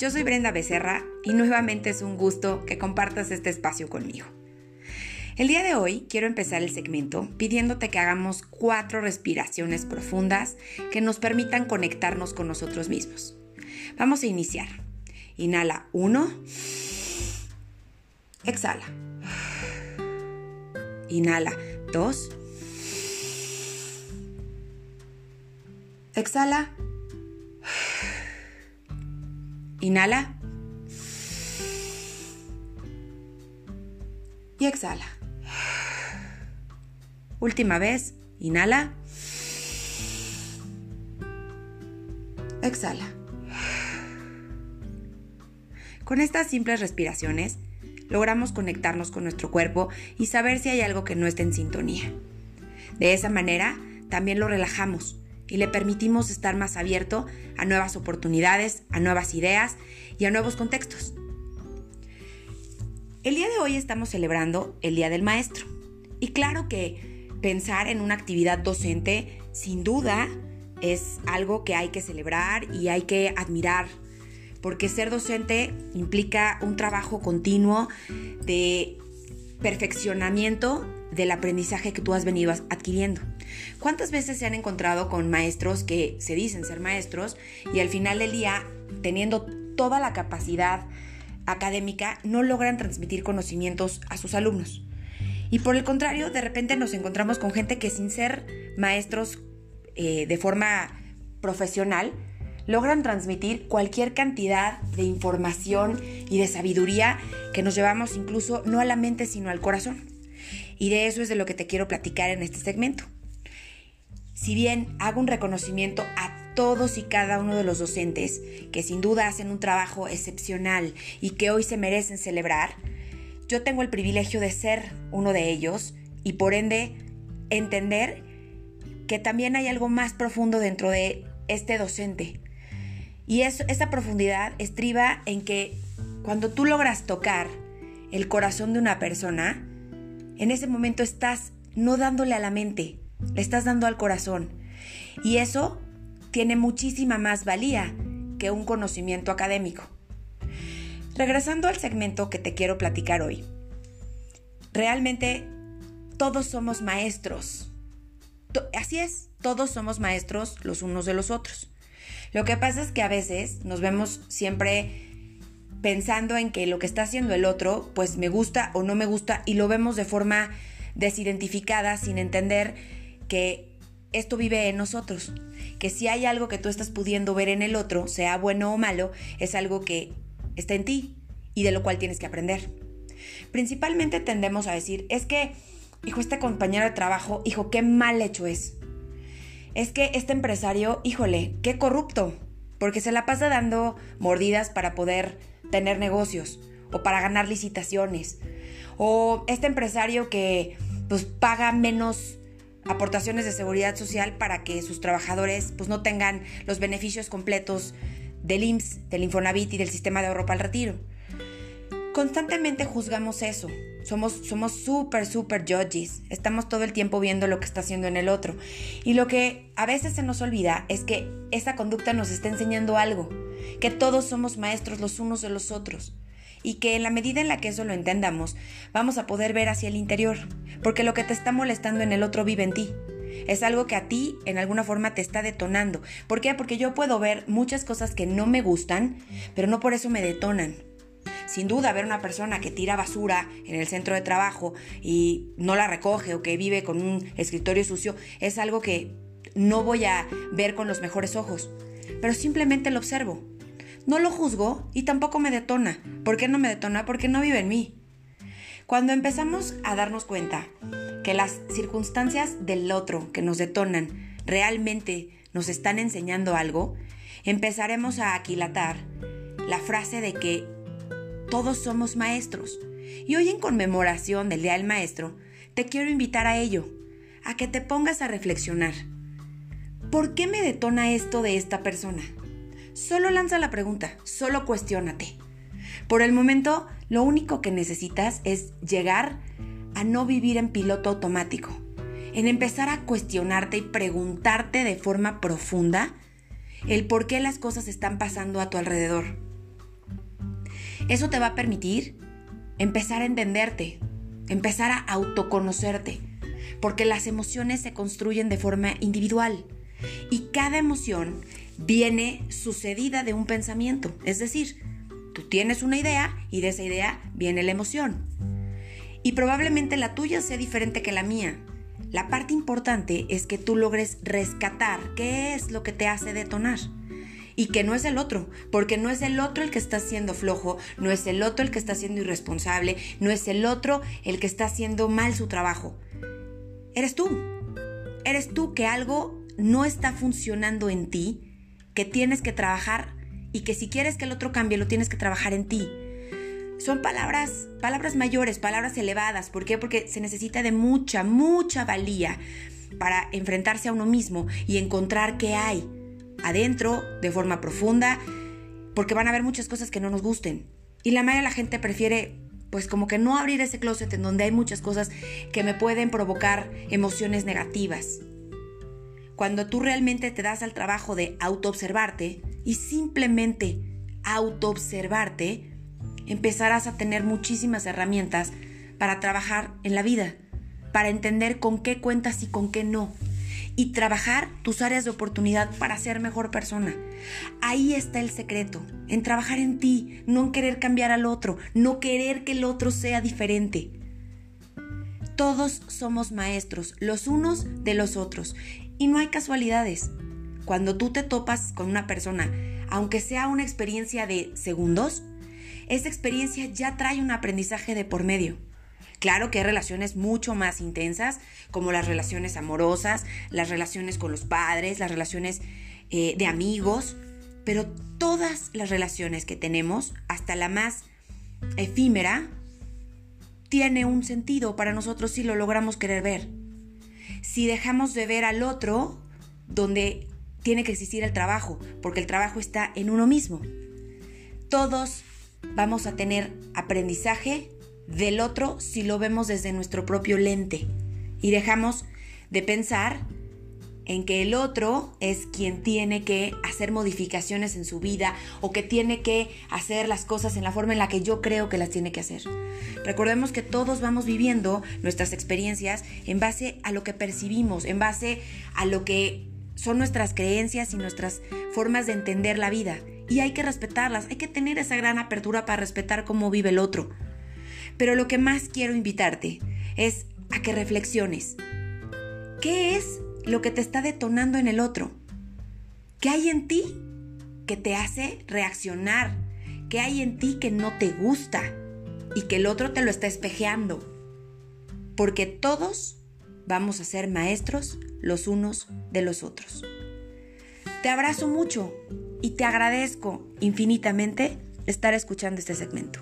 Yo soy Brenda Becerra y nuevamente es un gusto que compartas este espacio conmigo. El día de hoy quiero empezar el segmento pidiéndote que hagamos cuatro respiraciones profundas que nos permitan conectarnos con nosotros mismos. Vamos a iniciar. Inhala 1. Exhala. Inhala 2. Exhala. Inhala. Y exhala. Última vez. Inhala. Exhala. Con estas simples respiraciones, logramos conectarnos con nuestro cuerpo y saber si hay algo que no está en sintonía. De esa manera, también lo relajamos y le permitimos estar más abierto a nuevas oportunidades, a nuevas ideas y a nuevos contextos. El día de hoy estamos celebrando el Día del Maestro. Y claro que pensar en una actividad docente, sin duda, es algo que hay que celebrar y hay que admirar, porque ser docente implica un trabajo continuo de perfeccionamiento del aprendizaje que tú has venido adquiriendo. ¿Cuántas veces se han encontrado con maestros que se dicen ser maestros y al final del día, teniendo toda la capacidad académica, no logran transmitir conocimientos a sus alumnos? Y por el contrario, de repente nos encontramos con gente que sin ser maestros eh, de forma profesional, logran transmitir cualquier cantidad de información y de sabiduría que nos llevamos incluso no a la mente sino al corazón. Y de eso es de lo que te quiero platicar en este segmento. Si bien hago un reconocimiento a todos y cada uno de los docentes, que sin duda hacen un trabajo excepcional y que hoy se merecen celebrar, yo tengo el privilegio de ser uno de ellos y por ende entender que también hay algo más profundo dentro de este docente. Y eso, esa profundidad estriba en que cuando tú logras tocar el corazón de una persona, en ese momento estás no dándole a la mente, le estás dando al corazón. Y eso tiene muchísima más valía que un conocimiento académico. Regresando al segmento que te quiero platicar hoy. Realmente todos somos maestros. Así es, todos somos maestros los unos de los otros. Lo que pasa es que a veces nos vemos siempre pensando en que lo que está haciendo el otro, pues me gusta o no me gusta y lo vemos de forma desidentificada sin entender que esto vive en nosotros, que si hay algo que tú estás pudiendo ver en el otro, sea bueno o malo, es algo que está en ti y de lo cual tienes que aprender. Principalmente tendemos a decir, es que, hijo, este compañero de trabajo, hijo, qué mal hecho es. Es que este empresario, híjole, qué corrupto, porque se la pasa dando mordidas para poder tener negocios o para ganar licitaciones. O este empresario que pues paga menos aportaciones de seguridad social para que sus trabajadores pues no tengan los beneficios completos del IMSS, del Infonavit y del sistema de ahorro para el retiro. Constantemente juzgamos eso. Somos somos súper, súper judges. Estamos todo el tiempo viendo lo que está haciendo en el otro. Y lo que a veces se nos olvida es que esa conducta nos está enseñando algo que todos somos maestros los unos de los otros y que en la medida en la que eso lo entendamos, vamos a poder ver hacia el interior, porque lo que te está molestando en el otro vive en ti. Es algo que a ti en alguna forma te está detonando. ¿Por qué? Porque yo puedo ver muchas cosas que no me gustan, pero no por eso me detonan. Sin duda, ver una persona que tira basura en el centro de trabajo y no la recoge o que vive con un escritorio sucio es algo que no voy a ver con los mejores ojos, pero simplemente lo observo no lo juzgo y tampoco me detona. ¿Por qué no me detona? Porque no vive en mí. Cuando empezamos a darnos cuenta que las circunstancias del otro que nos detonan realmente nos están enseñando algo, empezaremos a aquilatar la frase de que todos somos maestros. Y hoy en conmemoración del Día del Maestro, te quiero invitar a ello, a que te pongas a reflexionar. ¿Por qué me detona esto de esta persona? Solo lanza la pregunta, solo cuestiónate. Por el momento, lo único que necesitas es llegar a no vivir en piloto automático, en empezar a cuestionarte y preguntarte de forma profunda el por qué las cosas están pasando a tu alrededor. Eso te va a permitir empezar a entenderte, empezar a autoconocerte, porque las emociones se construyen de forma individual y cada emoción viene sucedida de un pensamiento, es decir, tú tienes una idea y de esa idea viene la emoción. Y probablemente la tuya sea diferente que la mía. La parte importante es que tú logres rescatar qué es lo que te hace detonar y que no es el otro, porque no es el otro el que está siendo flojo, no es el otro el que está siendo irresponsable, no es el otro el que está haciendo mal su trabajo. Eres tú. Eres tú que algo no está funcionando en ti, que tienes que trabajar y que si quieres que el otro cambie, lo tienes que trabajar en ti. Son palabras, palabras mayores, palabras elevadas. ¿Por qué? Porque se necesita de mucha, mucha valía para enfrentarse a uno mismo y encontrar qué hay adentro de forma profunda, porque van a haber muchas cosas que no nos gusten. Y la mayoría de la gente prefiere, pues como que no abrir ese closet en donde hay muchas cosas que me pueden provocar emociones negativas. Cuando tú realmente te das al trabajo de autoobservarte y simplemente autoobservarte, empezarás a tener muchísimas herramientas para trabajar en la vida, para entender con qué cuentas y con qué no y trabajar tus áreas de oportunidad para ser mejor persona. Ahí está el secreto, en trabajar en ti, no en querer cambiar al otro, no querer que el otro sea diferente. Todos somos maestros, los unos de los otros, y no hay casualidades. Cuando tú te topas con una persona, aunque sea una experiencia de segundos, esa experiencia ya trae un aprendizaje de por medio. Claro que hay relaciones mucho más intensas, como las relaciones amorosas, las relaciones con los padres, las relaciones eh, de amigos, pero todas las relaciones que tenemos, hasta la más efímera, tiene un sentido para nosotros si lo logramos querer ver. Si dejamos de ver al otro, donde tiene que existir el trabajo, porque el trabajo está en uno mismo. Todos vamos a tener aprendizaje del otro si lo vemos desde nuestro propio lente y dejamos de pensar en que el otro es quien tiene que hacer modificaciones en su vida o que tiene que hacer las cosas en la forma en la que yo creo que las tiene que hacer. Recordemos que todos vamos viviendo nuestras experiencias en base a lo que percibimos, en base a lo que son nuestras creencias y nuestras formas de entender la vida. Y hay que respetarlas, hay que tener esa gran apertura para respetar cómo vive el otro. Pero lo que más quiero invitarte es a que reflexiones. ¿Qué es lo que te está detonando en el otro? ¿Qué hay en ti que te hace reaccionar? ¿Qué hay en ti que no te gusta y que el otro te lo está espejeando? Porque todos vamos a ser maestros los unos de los otros. Te abrazo mucho y te agradezco infinitamente estar escuchando este segmento.